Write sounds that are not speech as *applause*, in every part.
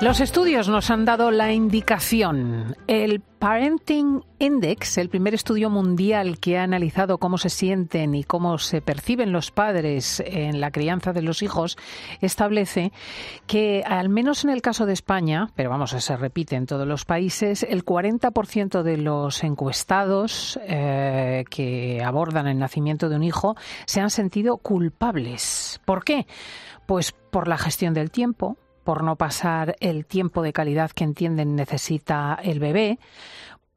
Los estudios nos han dado la indicación. El Parenting Index, el primer estudio mundial que ha analizado cómo se sienten y cómo se perciben los padres en la crianza de los hijos, establece que, al menos en el caso de España, pero vamos, se repite en todos los países, el 40% de los encuestados eh, que abordan el nacimiento de un hijo se han sentido culpables. ¿Por qué? Pues por la gestión del tiempo, por no pasar el tiempo de calidad que entienden necesita el bebé,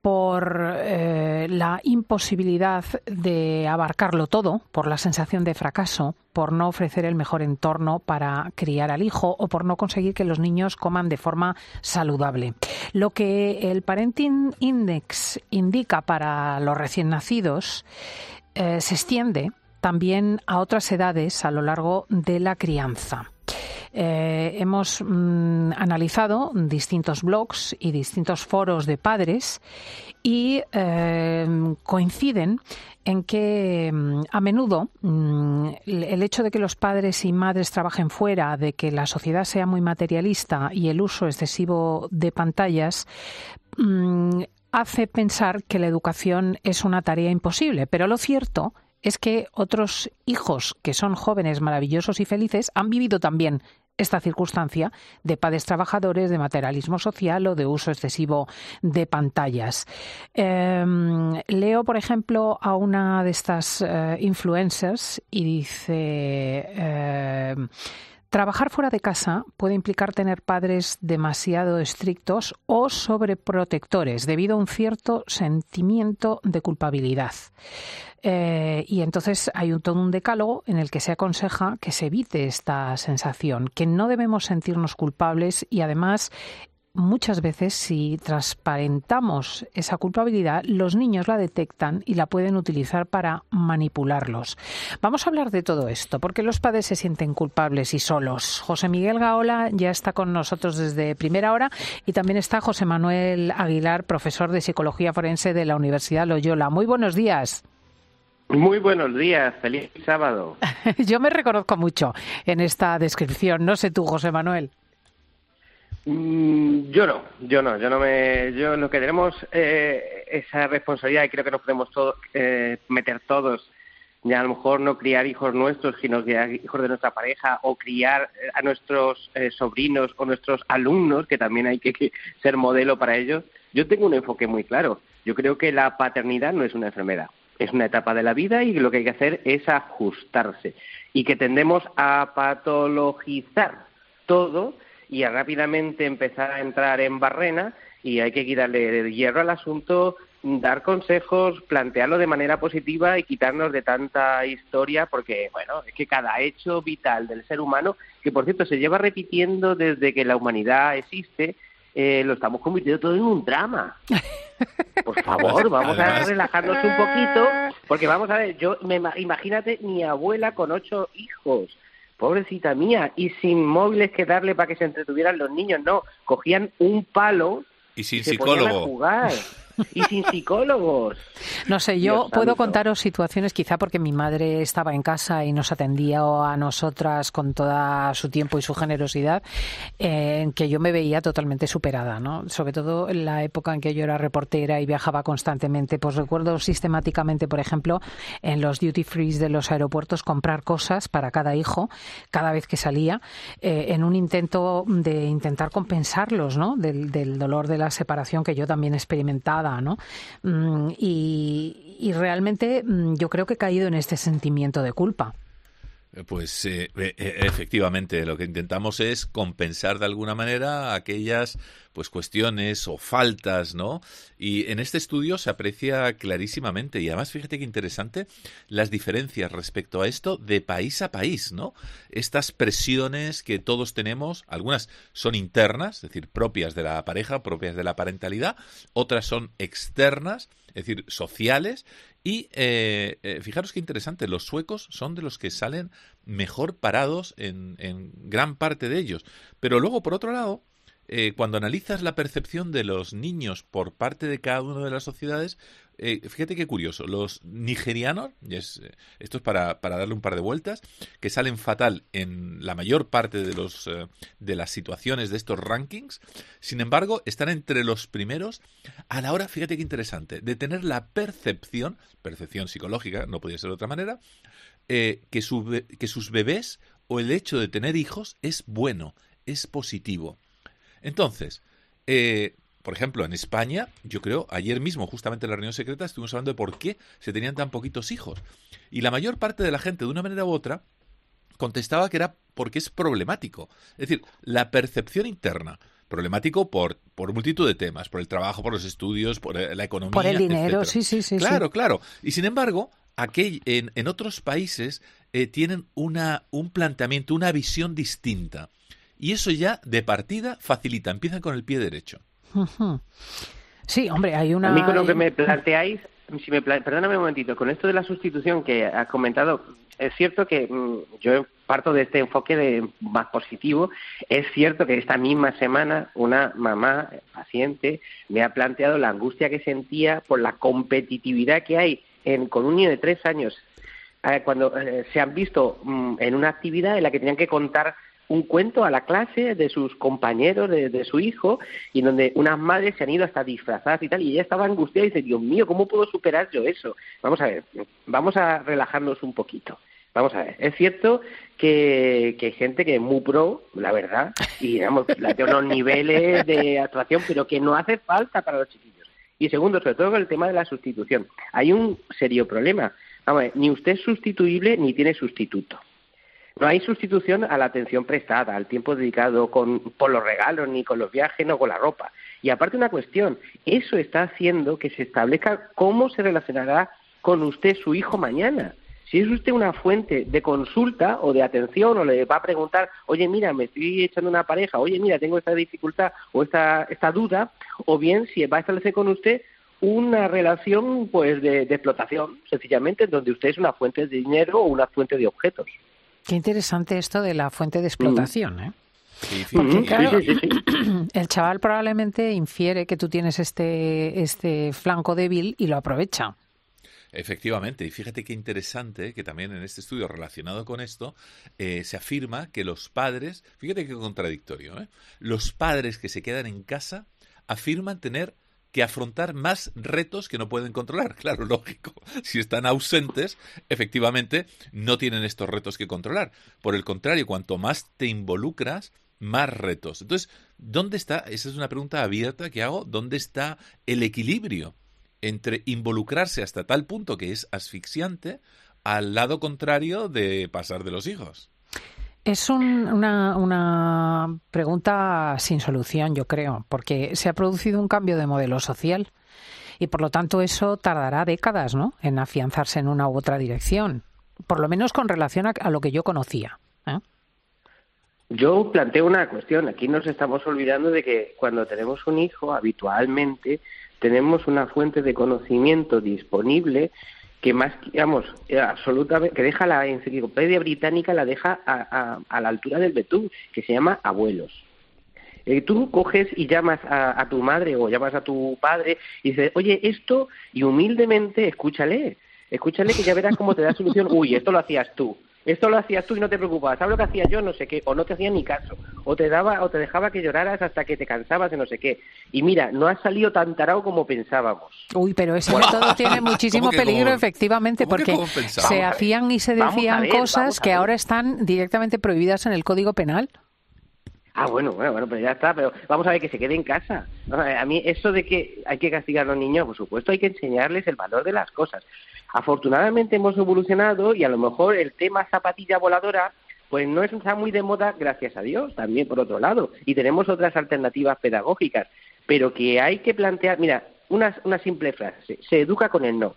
por eh, la imposibilidad de abarcarlo todo, por la sensación de fracaso, por no ofrecer el mejor entorno para criar al hijo o por no conseguir que los niños coman de forma saludable. Lo que el Parenting Index indica para los recién nacidos eh, se extiende también a otras edades a lo largo de la crianza. Eh, hemos mm, analizado distintos blogs y distintos foros de padres y eh, coinciden en que mm, a menudo mm, el hecho de que los padres y madres trabajen fuera, de que la sociedad sea muy materialista y el uso excesivo de pantallas, hace pensar que la educación es una tarea imposible. Pero lo cierto es que otros hijos que son jóvenes, maravillosos y felices han vivido también esta circunstancia de padres trabajadores, de materialismo social o de uso excesivo de pantallas. Em, leo, por ejemplo, a una de estas eh, influencers y dice. Em, Trabajar fuera de casa puede implicar tener padres demasiado estrictos o sobreprotectores debido a un cierto sentimiento de culpabilidad. Eh, y entonces hay un, todo un decálogo en el que se aconseja que se evite esta sensación, que no debemos sentirnos culpables y además muchas veces si transparentamos esa culpabilidad, los niños la detectan y la pueden utilizar para manipularlos. Vamos a hablar de todo esto, porque los padres se sienten culpables y solos. José Miguel Gaola ya está con nosotros desde primera hora y también está José Manuel Aguilar, profesor de Psicología Forense de la Universidad Loyola. Muy buenos días. Muy buenos días, feliz sábado. *laughs* Yo me reconozco mucho en esta descripción, no sé tú, José Manuel. Mm, yo no, yo no, yo no me, yo lo que tenemos eh, esa responsabilidad y creo que nos podemos eh, meter todos, ya a lo mejor no criar hijos nuestros, sino criar hijos de nuestra pareja o criar a nuestros eh, sobrinos o nuestros alumnos, que también hay que, ser modelo para ellos. Yo tengo un enfoque muy claro. Yo creo que la paternidad no es una enfermedad, es una etapa de la vida y lo que hay que hacer es ajustarse y que tendemos a patologizar todo y a rápidamente empezar a entrar en barrena y hay que quitarle hierro al asunto, dar consejos, plantearlo de manera positiva y quitarnos de tanta historia porque, bueno, es que cada hecho vital del ser humano, que por cierto se lleva repitiendo desde que la humanidad existe, eh, lo estamos convirtiendo todo en un drama. *laughs* Por favor, vamos a relajarnos un poquito, porque vamos a ver, yo me, imagínate mi abuela con ocho hijos pobrecita mía, y sin móviles que darle para que se entretuvieran los niños, no, cogían un palo y sin psicólogo. jugar. y sin *laughs* psicólogos. No sé, yo puedo contaros situaciones, quizá porque mi madre estaba en casa y nos atendía a nosotras con toda su tiempo y su generosidad, en que yo me veía totalmente superada, ¿no? Sobre todo en la época en que yo era reportera y viajaba constantemente. Pues recuerdo sistemáticamente, por ejemplo, en los duty free de los aeropuertos comprar cosas para cada hijo cada vez que salía, eh, en un intento de intentar compensarlos, ¿no? Del, del dolor de la separación que yo también experimentaba ¿no? Mm, y, realmente mm, yo creo que he caído en este sentimiento de culpa. Eh, pues eh, eh, efectivamente, lo que intentamos es compensar de alguna manera aquellas pues cuestiones o faltas, ¿no? Y en este estudio se aprecia clarísimamente y además fíjate qué interesante las diferencias respecto a esto de país a país, ¿no? Estas presiones que todos tenemos, algunas son internas, es decir, propias de la pareja, propias de la parentalidad, otras son externas, es decir, sociales, y eh, eh, fijaros qué interesante, los suecos son de los que salen mejor parados en, gran parte de ellos. Pero luego, por otro lado, eh, cuando analizas la percepción de los niños por parte de cada una de las sociedades, eh, fíjate qué curioso, los nigerianos, es, eh, esto es para, para, darle un par de vueltas, que salen fatal en la mayor parte de, los, eh, de las situaciones de estos rankings, sin embargo, están entre los primeros a la hora, fíjate qué interesante, de tener la percepción, percepción psicológica, no podía ser de otra manera, que, su, que sus bebés o el hecho de tener hijos es bueno, es positivo. Entonces, eh, por ejemplo, en España, yo creo, ayer mismo, justamente en la reunión secreta, estuvimos hablando de por qué se tenían tan poquitos hijos. Y la mayor parte de la gente, de una manera u otra, contestaba que era porque es problemático. Es decir, la percepción interna. Problemático por, por multitud de temas, por el trabajo, por los estudios, por eh, la economía. Por el dinero, sí, sí, sí. Claro, claro. Y sin embargo, aquel, en, en otros países eh, tienen una, un planteamiento, una visión distinta. Y eso ya de partida facilita, empieza con el pie derecho. Sí, hombre, hay una... A mí con lo que me planteáis, si me perdóname un momentito, con esto de la sustitución que has comentado, es cierto que mm, yo parto de este enfoque de más positivo. Es cierto que esta misma semana una mamá paciente me ha planteado la angustia que sentía por la competitividad que hay en, con un niño de tres años eh, cuando eh, se han visto mm, en una actividad en la que tenían que contar un cuento a la clase de sus compañeros, de, su hijo, y donde unas madres se han ido hasta disfrazadas y tal, y ella estaba angustiada y dice, Dios mío, ¿cómo puedo superar yo eso? Vamos a ver, vamos a relajarnos un poquito. Vamos a ver, es cierto que, que hay gente que es muy pro, la verdad, y digamos, tiene unos niveles de actuación, pero que no hace falta para los chiquillos. Y segundo, sobre todo con el tema de la sustitución. Hay un serio problema. Vamos a ver, ni usted es sustituible ni tiene sustituto. No hay sustitución a la atención prestada, al tiempo dedicado con, por los regalos, ni con los viajes, no con la ropa. Y aparte una cuestión, eso está haciendo que se establezca cómo se relacionará con usted su hijo mañana. Si es usted una fuente de consulta o de atención o le va a preguntar, oye, mira, me estoy echando una pareja, oye, mira, tengo esta dificultad o esta, esta duda, o bien si va a establecer con usted una relación pues de, de explotación, sencillamente, donde usted es una fuente de dinero o una fuente de objetos. Qué interesante esto de la fuente de explotación, ¿eh? Sí, sí, *clears throat* el chaval probablemente infiere que tú tienes este, este flanco débil y lo aprovecha. Efectivamente, y fíjate qué interesante que también en este estudio relacionado con esto eh, se afirma que los padres, fíjate qué contradictorio, ¿eh? los padres que se quedan en casa afirman tener que afrontar más retos que no pueden controlar. *laughs* Claro, lógico. Si están ausentes, efectivamente, no tienen estos retos que controlar. Por el contrario, cuanto más te involucras, más retos. Entonces, ¿dónde está? Esa es una pregunta abierta que hago. ¿Dónde está el equilibrio entre involucrarse hasta tal punto que es asfixiante al lado contrario de pasar de los hijos? Es una, una pregunta sin solución, yo creo, porque se ha producido un cambio de modelo social y por lo tanto eso tardará décadas ¿no? en afianzarse en una u otra dirección, por lo menos con relación a, lo que yo conocía. ¿eh? Yo planteo una cuestión. Aquí nos estamos olvidando de que cuando tenemos un hijo, habitualmente tenemos una fuente de conocimiento disponible que más, digamos, eh, absolutamente, que deja la enciclopedia británica, la deja a, a, la altura del betún, que se llama abuelos. Eh, tú coges y llamas a, a, tu madre o llamas a tu padre y dices, oye, esto, y humildemente escúchale, escúchale que ya verás cómo te da solución. Uy, esto lo hacías tú esto lo hacías tú y no te preocupabas, ¿sabes lo que hacía yo? No sé qué, o no te hacía ni caso, o te daba, o te dejaba que lloraras hasta que te cansabas de no sé qué. Y mira, no has salido tan tarado como pensábamos. Uy, pero ese método tiene *laughs* *laughs* muchísimo peligro, efectivamente, porque se hacían y se decían cosas que ahora están directamente prohibidas en el Código Penal. Ah, bueno, bueno, bueno, pues ya está, pero vamos a ver que se quede en casa. A mí eso de que hay que castigar a los niños, por supuesto, hay que enseñarles el valor de las cosas. Afortunadamente hemos evolucionado y a lo mejor el tema zapatilla voladora pues no está muy de moda, gracias a Dios, también por otro lado. Y tenemos otras alternativas pedagógicas, pero que hay que plantear, mira, una, una simple frase, se educa con el no.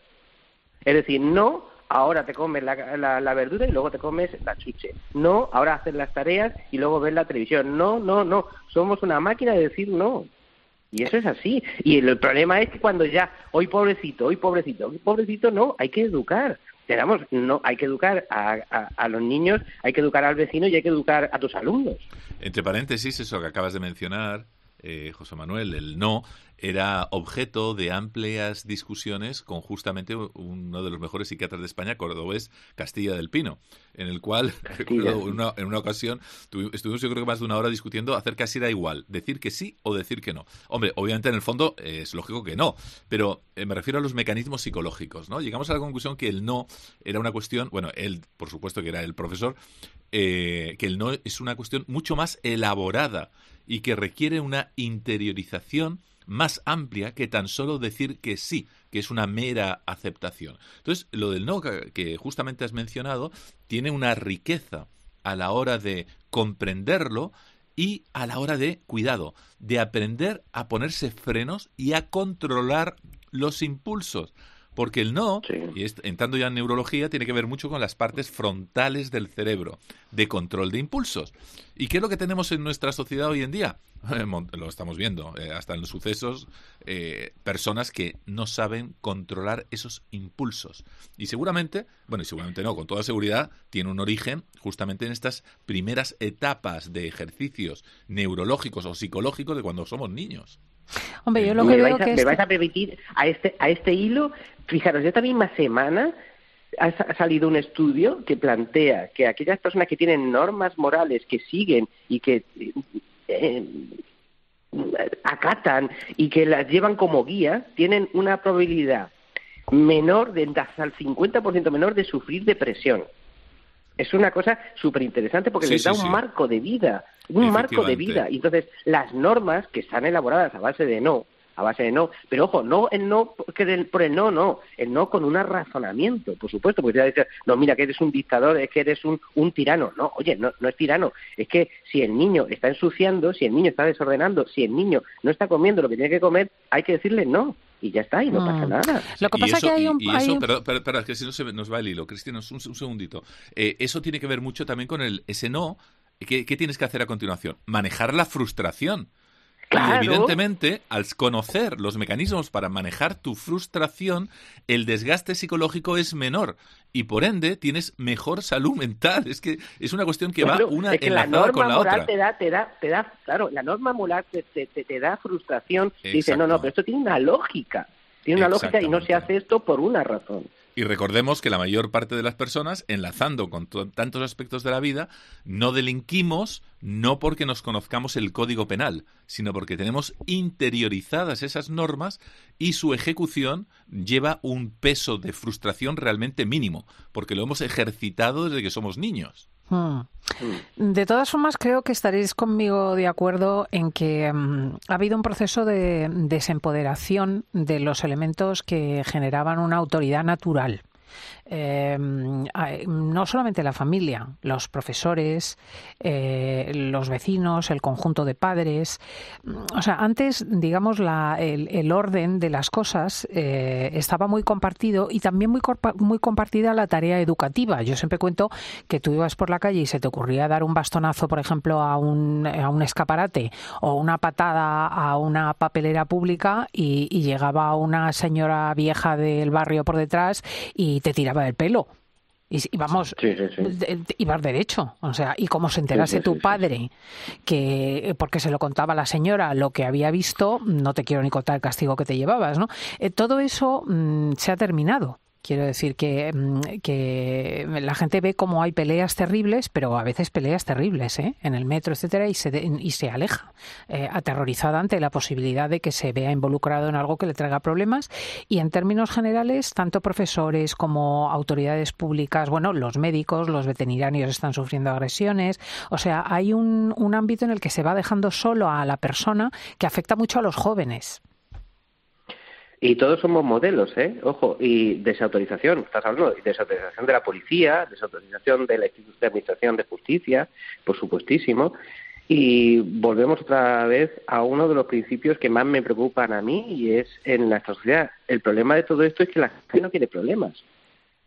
Es decir, no, ahora te comes la, la, verdura y luego te comes la chuche. No, ahora haces las tareas y luego ves la televisión. No, no, no. Somos una máquina de decir no. Y eso es así. Y el, problema es que cuando ya, hoy pobrecito, hoy pobrecito, hoy pobrecito, no, hay que educar. Digamos, no, hay que educar a, a, los niños, hay que educar al vecino y hay que educar a tus alumnos. Entre paréntesis, eso que acabas de mencionar, eh, José Manuel, el no, era objeto de amplias discusiones con justamente uno de los mejores psiquiatras de España, cordobés Castilla del Pino, en el cual, *laughs* en, una, en una, ocasión, estuvimos yo creo que más de una hora discutiendo acerca si era igual, decir que sí o decir que no. Hombre, obviamente en el fondo eh, es lógico que no, pero eh, me refiero a los mecanismos psicológicos, ¿no? Llegamos a la conclusión que el no era una cuestión, bueno, él, por supuesto que era el profesor, eh, que el no es una cuestión mucho más elaborada y que requiere una interiorización más amplia que tan solo decir que sí, que es una mera aceptación. Entonces, lo del no que justamente has mencionado tiene una riqueza a la hora de comprenderlo y a la hora de, cuidado, de aprender a ponerse frenos y a controlar los impulsos. Porque el no, y entrando ya en neurología, tiene que ver mucho con las partes frontales del cerebro, de control de impulsos. ¿Y qué es lo que tenemos en nuestra sociedad hoy en día? *laughs* lo estamos viendo, eh, hasta en los sucesos, eh, personas que no saben controlar esos impulsos. Y seguramente, bueno, y seguramente no, con toda seguridad, tiene un origen justamente en estas primeras etapas de ejercicios neurológicos o psicológicos de cuando somos niños. Hombre, yo lo que veo que me vais a permitir a este a este hilo, fijaros, esta misma semana ha salido un estudio que plantea que aquellas personas que tienen normas morales que siguen y que eh, acatan y que las llevan como guía tienen una probabilidad menor de hasta el 50% menor de sufrir depresión. Es una cosa súper interesante porque les da un marco de vida, un marco de vida. Y entonces, las normas que están elaboradas a base de no, a base de no. Pero ojo, no el no por el no, no, el no con un razonamiento, por supuesto, porque te va a decir, no, mira que eres un dictador, es que eres un, un tirano. No, oye, no, no es tirano, es que si el niño está ensuciando, si el niño está desordenando, si el niño no está comiendo lo que tiene que comer, hay que decirle no y ya está, y no pasa mm. nada. Lo que pasa es que hay un... eso, Pero, es que si no se nos va el hilo, Cristina, un, un segundito. Eh, eso tiene que ver mucho también con el ese no. ¿Qué, ¿Qué tienes que hacer a continuación? Manejar la frustración. Y evidentemente, al conocer los mecanismos para manejar tu frustración, el desgaste psicológico es menor y por ende tienes mejor salud *laughs* mental. Es que es una cuestión que va una es la norma con la moral Te da, te da, te da, claro, la norma moral te, te, te da frustración. Dice, no, no, pero esto tiene una lógica. Tiene una lógica y no se hace esto por una razón. Y recordemos que la mayor parte de las personas, enlazando con tantos aspectos de la vida, no delinquimos no porque nos conozcamos el código penal, sino porque tenemos interiorizadas esas normas y su ejecución lleva un peso de frustración realmente mínimo, porque lo hemos ejercitado desde que somos niños. Hmm. De todas formas, creo que estaréis conmigo de acuerdo en que mm, ha habido un proceso de desempoderación de los elementos que generaban una autoridad natural. Eh, no solamente la familia, los profesores, eh, los vecinos, el conjunto de padres. O sea, antes, digamos, la, el, orden de las cosas eh, estaba muy compartido y también muy, muy compartida la tarea educativa. Yo siempre cuento que tú ibas por la calle y se te ocurría dar un bastonazo, por ejemplo, a un, a un escaparate o una patada a una papelera pública y llegaba una señora vieja del barrio por detrás y te tiraba del pelo. Y, vamos, ibas derecho. O sea, y como se enterase tu padre que, porque se lo contaba la señora lo que había visto, no te quiero ni contar el castigo que te llevabas, ¿no? Eh, todo eso mm, se ha terminado. Quiero decir que, mm, que, la gente ve como hay peleas terribles, pero a veces peleas terribles ¿eh? en el metro, etcétera, y se, y se aleja, eh, aterrorizada ante la posibilidad de que se vea involucrado en algo que le traiga problemas. Y en términos generales, tanto profesores como autoridades públicas, bueno, los médicos, los veterinarios están sufriendo agresiones. O sea, hay un ámbito en el que se va dejando solo a la persona que afecta mucho a los jóvenes. Y todos somos modelos, ¿eh? Ojo, y desautorización, estás hablando de desautorización de la policía, desautorización de la Administración de Justicia, por supuestísimo. Y volvemos otra vez a uno de los principios que más me preocupan a mí y es en nuestra sociedad. El problema de todo esto es que la gente no quiere problemas.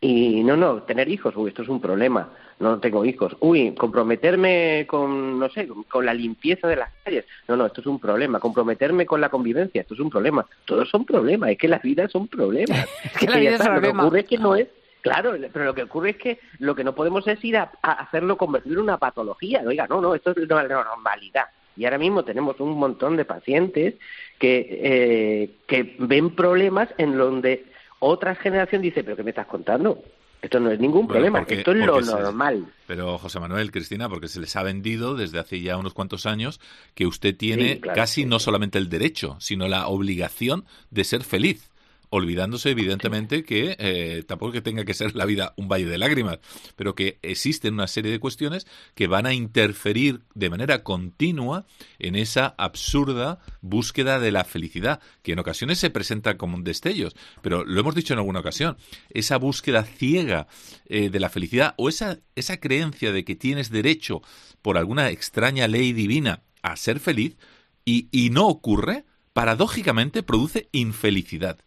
Y no, no, tener hijos, uy, esto es un problema, no tengo hijos. Uy, comprometerme con, no sé, con la limpieza de las calles, no, no, esto es un problema. Comprometerme con la convivencia, esto es un problema. Todos son problemas, es que la vida son problemas. *laughs* es que la vida es Lo que ocurre es que no es, claro, pero lo que ocurre es que lo que no podemos es ir a, hacerlo convertir en una patología. Oiga, no, no, esto es una normalidad. Y ahora mismo tenemos un montón de pacientes que, eh, que ven problemas en donde otra generación dice, pero ¿qué me estás contando? Esto no es ningún problema, esto es lo normal. pero José Manuel, Cristina, porque se les ha vendido desde hace ya unos cuantos años que usted tiene casi no solamente el derecho, sino la obligación de ser feliz olvidándose evidentemente que eh, tampoco que tenga que ser la vida un valle de lágrimas, pero que existen una serie de cuestiones que van a interferir de manera continua en esa absurda búsqueda de la felicidad, que en ocasiones se presenta como un destellos, pero lo hemos dicho en alguna ocasión, esa búsqueda ciega eh, de la felicidad o esa, esa creencia de que tienes derecho por alguna extraña ley divina a ser feliz y, y no ocurre, paradójicamente produce infelicidad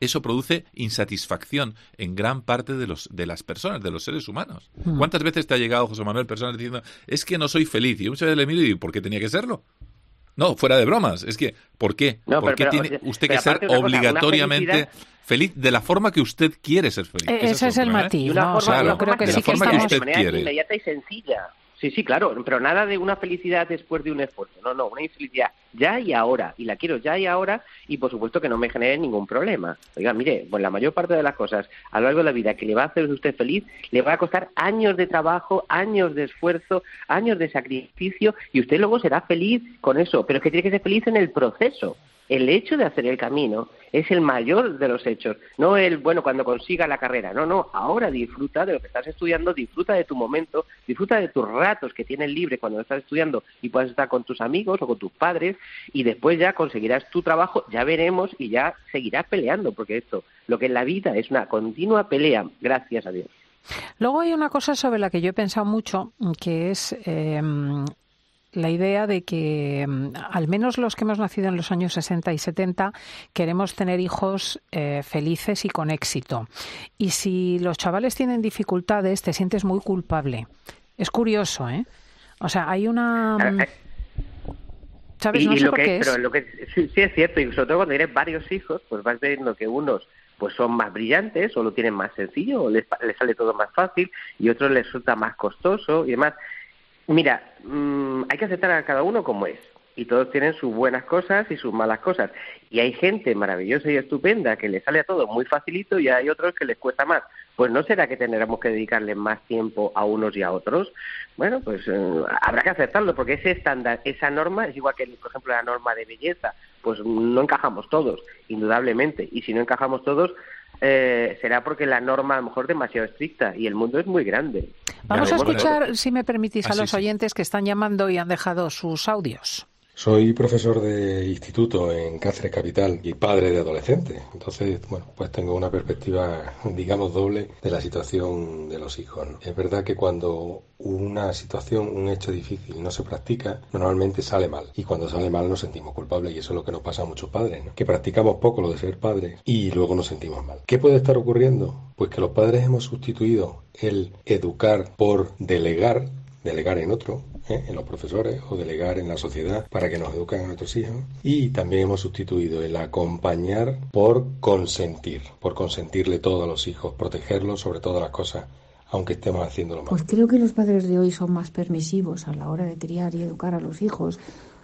eso produce insatisfacción en gran parte de, los, de las personas, de los seres humanos. Hmm. ¿Cuántas veces te ha llegado, José Manuel, personas diciendo, es que no soy feliz? Y muchas veces le miro y ¿por qué tenía que serlo? No, fuera de bromas. Es que, ¿por qué? ¿Por qué tiene usted que ser obligatoriamente feliz de la forma que usted quiere ser feliz? E-, ese es, el matiz, ¿no? yo creo que sí que, forma que usted quiere. inmediata y sencilla. Sí, sí, claro, pero nada de una felicidad después de un esfuerzo. No, no, una infelicidad ya y ahora. Y la quiero ya y ahora y por supuesto que no me genere ningún problema. Oiga, mire, pues la mayor parte de las cosas a lo largo de la vida que le va a hacer usted feliz, le va a costar años de trabajo, años de esfuerzo, años de sacrificio y usted luego será feliz con eso. Pero es que tiene que ser feliz en el proceso el hecho de hacer el camino es el mayor de los hechos, no el, bueno, cuando consiga la carrera, no, no, ahora disfruta de lo que estás estudiando, disfruta de tu momento, disfruta de tus ratos que tienes libre cuando estás estudiando y puedes estar con tus amigos o con tus padres y después ya conseguirás tu trabajo, ya veremos y ya seguirás peleando, porque esto, lo que es la vida es una continua pelea, gracias a Dios. Luego hay una cosa sobre la que yo he pensado mucho, que es eh, la idea de que mm, al menos los que hemos nacido en los años 60 y 70 queremos tener hijos eh, felices y con éxito. Y si los chavales tienen dificultades, te sientes muy culpable. Es curioso, ¿eh? O sea, hay una... No sé por qué es. Pero lo que sí, es cierto, y sobre todo cuando tienes varios hijos, pues vas viendo que unos pues son más brillantes o lo tienen más sencillo o les, les sale todo más fácil y otros les resulta más costoso y demás. Mira, mm, hay que aceptar a cada uno como es. Y todos tienen sus buenas cosas y sus malas cosas. Y hay gente maravillosa y estupenda que le sale a todo muy facilito y hay otros que les cuesta más. Pues no será que tendremos que dedicarle más tiempo a unos y a otros. Bueno, pues eh, habrá que aceptarlo porque ese estándar, esa norma es igual que, por ejemplo, la norma de belleza. Pues no encajamos todos, indudablemente. Y si no encajamos todos, eh, será porque la norma a lo mejor es demasiado estricta y el mundo es muy grande. Vamos a escuchar, si me permitís, a los oyentes que están llamando y han dejado sus audios. Soy profesor de instituto en Cáceres Capital y padre de adolescentes. Entonces, bueno, pues tengo una perspectiva, digamos, doble de la situación de los hijos. Es verdad que cuando una situación, un hecho difícil no se practica, normalmente sale mal. Y cuando sale mal nos sentimos culpables y eso es lo que nos pasa a muchos padres, que practicamos poco lo de ser padres y luego nos sentimos mal. ¿Qué puede estar ocurriendo? Pues que los padres hemos sustituido el educar por delegar, delegar en otro, ¿eh? en los profesores o delegar en la sociedad para que nos eduquen a nuestros hijos. Y también hemos sustituido el acompañar por consentir, por consentirle todo a los hijos, protegerlos sobre todas las cosas aunque estemos haciéndolo mal. Pues creo que los padres de hoy son más permisivos a la hora de criar y educar a los hijos.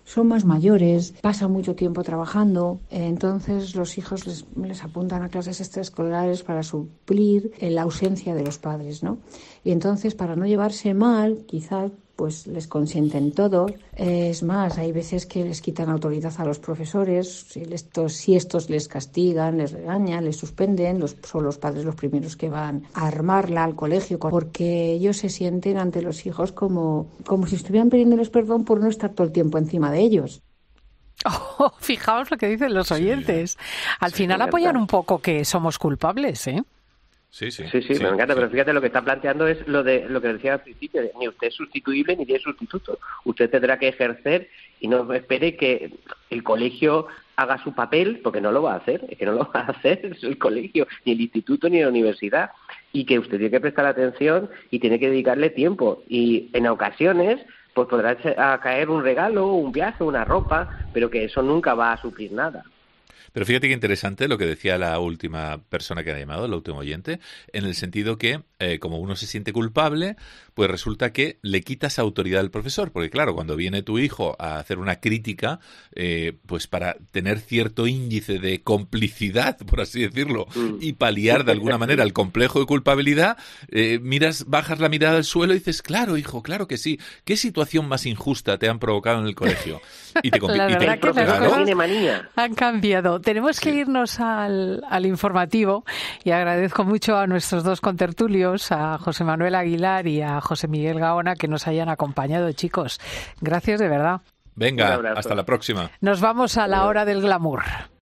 Son más mayores, pasan mucho tiempo trabajando, entonces los hijos les, apuntan a clases extraescolares para suplir la ausencia de los padres, ¿no? Y entonces, para no llevarse mal, quizás pues les consienten todo. Es más, hay veces que les quitan autoridad a los profesores, si estos, si estos les castigan, les regañan, les suspenden, los, son los padres los primeros que van a armarla al colegio, porque ellos se sienten ante los hijos como, como si estuvieran pidiéndoles perdón por no estar todo el tiempo encima de ellos. *laughs* Oh, fijaos lo que dicen los oyentes. Al final apoyan un poco que somos culpables, ¿eh? Sí, sí. Sí, sí, me encanta, pero fíjate, lo que está planteando es lo de lo que decía al principio, ni usted es sustituible ni tiene sustituto. Usted tendrá que ejercer y no espere que el colegio haga su papel, porque no lo va a hacer, es que no lo va a hacer *laughs* el colegio, ni el instituto, ni la universidad, y que usted tiene que prestar atención y tiene que dedicarle tiempo. Y en ocasiones, pues podrá caer un regalo, un viaje, una ropa, pero que eso nunca va a suplir nada. Pero fíjate que interesante lo que decía la última persona que ha llamado, el último oyente, en el sentido que, eh, como uno se siente culpable, pues resulta que le quitas autoridad al profesor, porque claro, cuando viene tu hijo a hacer una crítica, eh, pues para tener cierto índice de complicidad, por así decirlo, mm. y paliar de alguna manera el complejo de culpabilidad, eh, miras, bajas la mirada al suelo y dices, claro, hijo, claro que sí, ¿qué situación más injusta te han provocado en el colegio? Y te, *laughs* la que han cambiado. Tenemos que irnos al, al informativo y agradezco mucho a nuestros dos contertulios, a José Manuel Aguilar y a José Miguel Gaona, que nos hayan acompañado, chicos. Gracias de verdad. Venga, hasta la próxima. Nos vamos a la hora del glamour.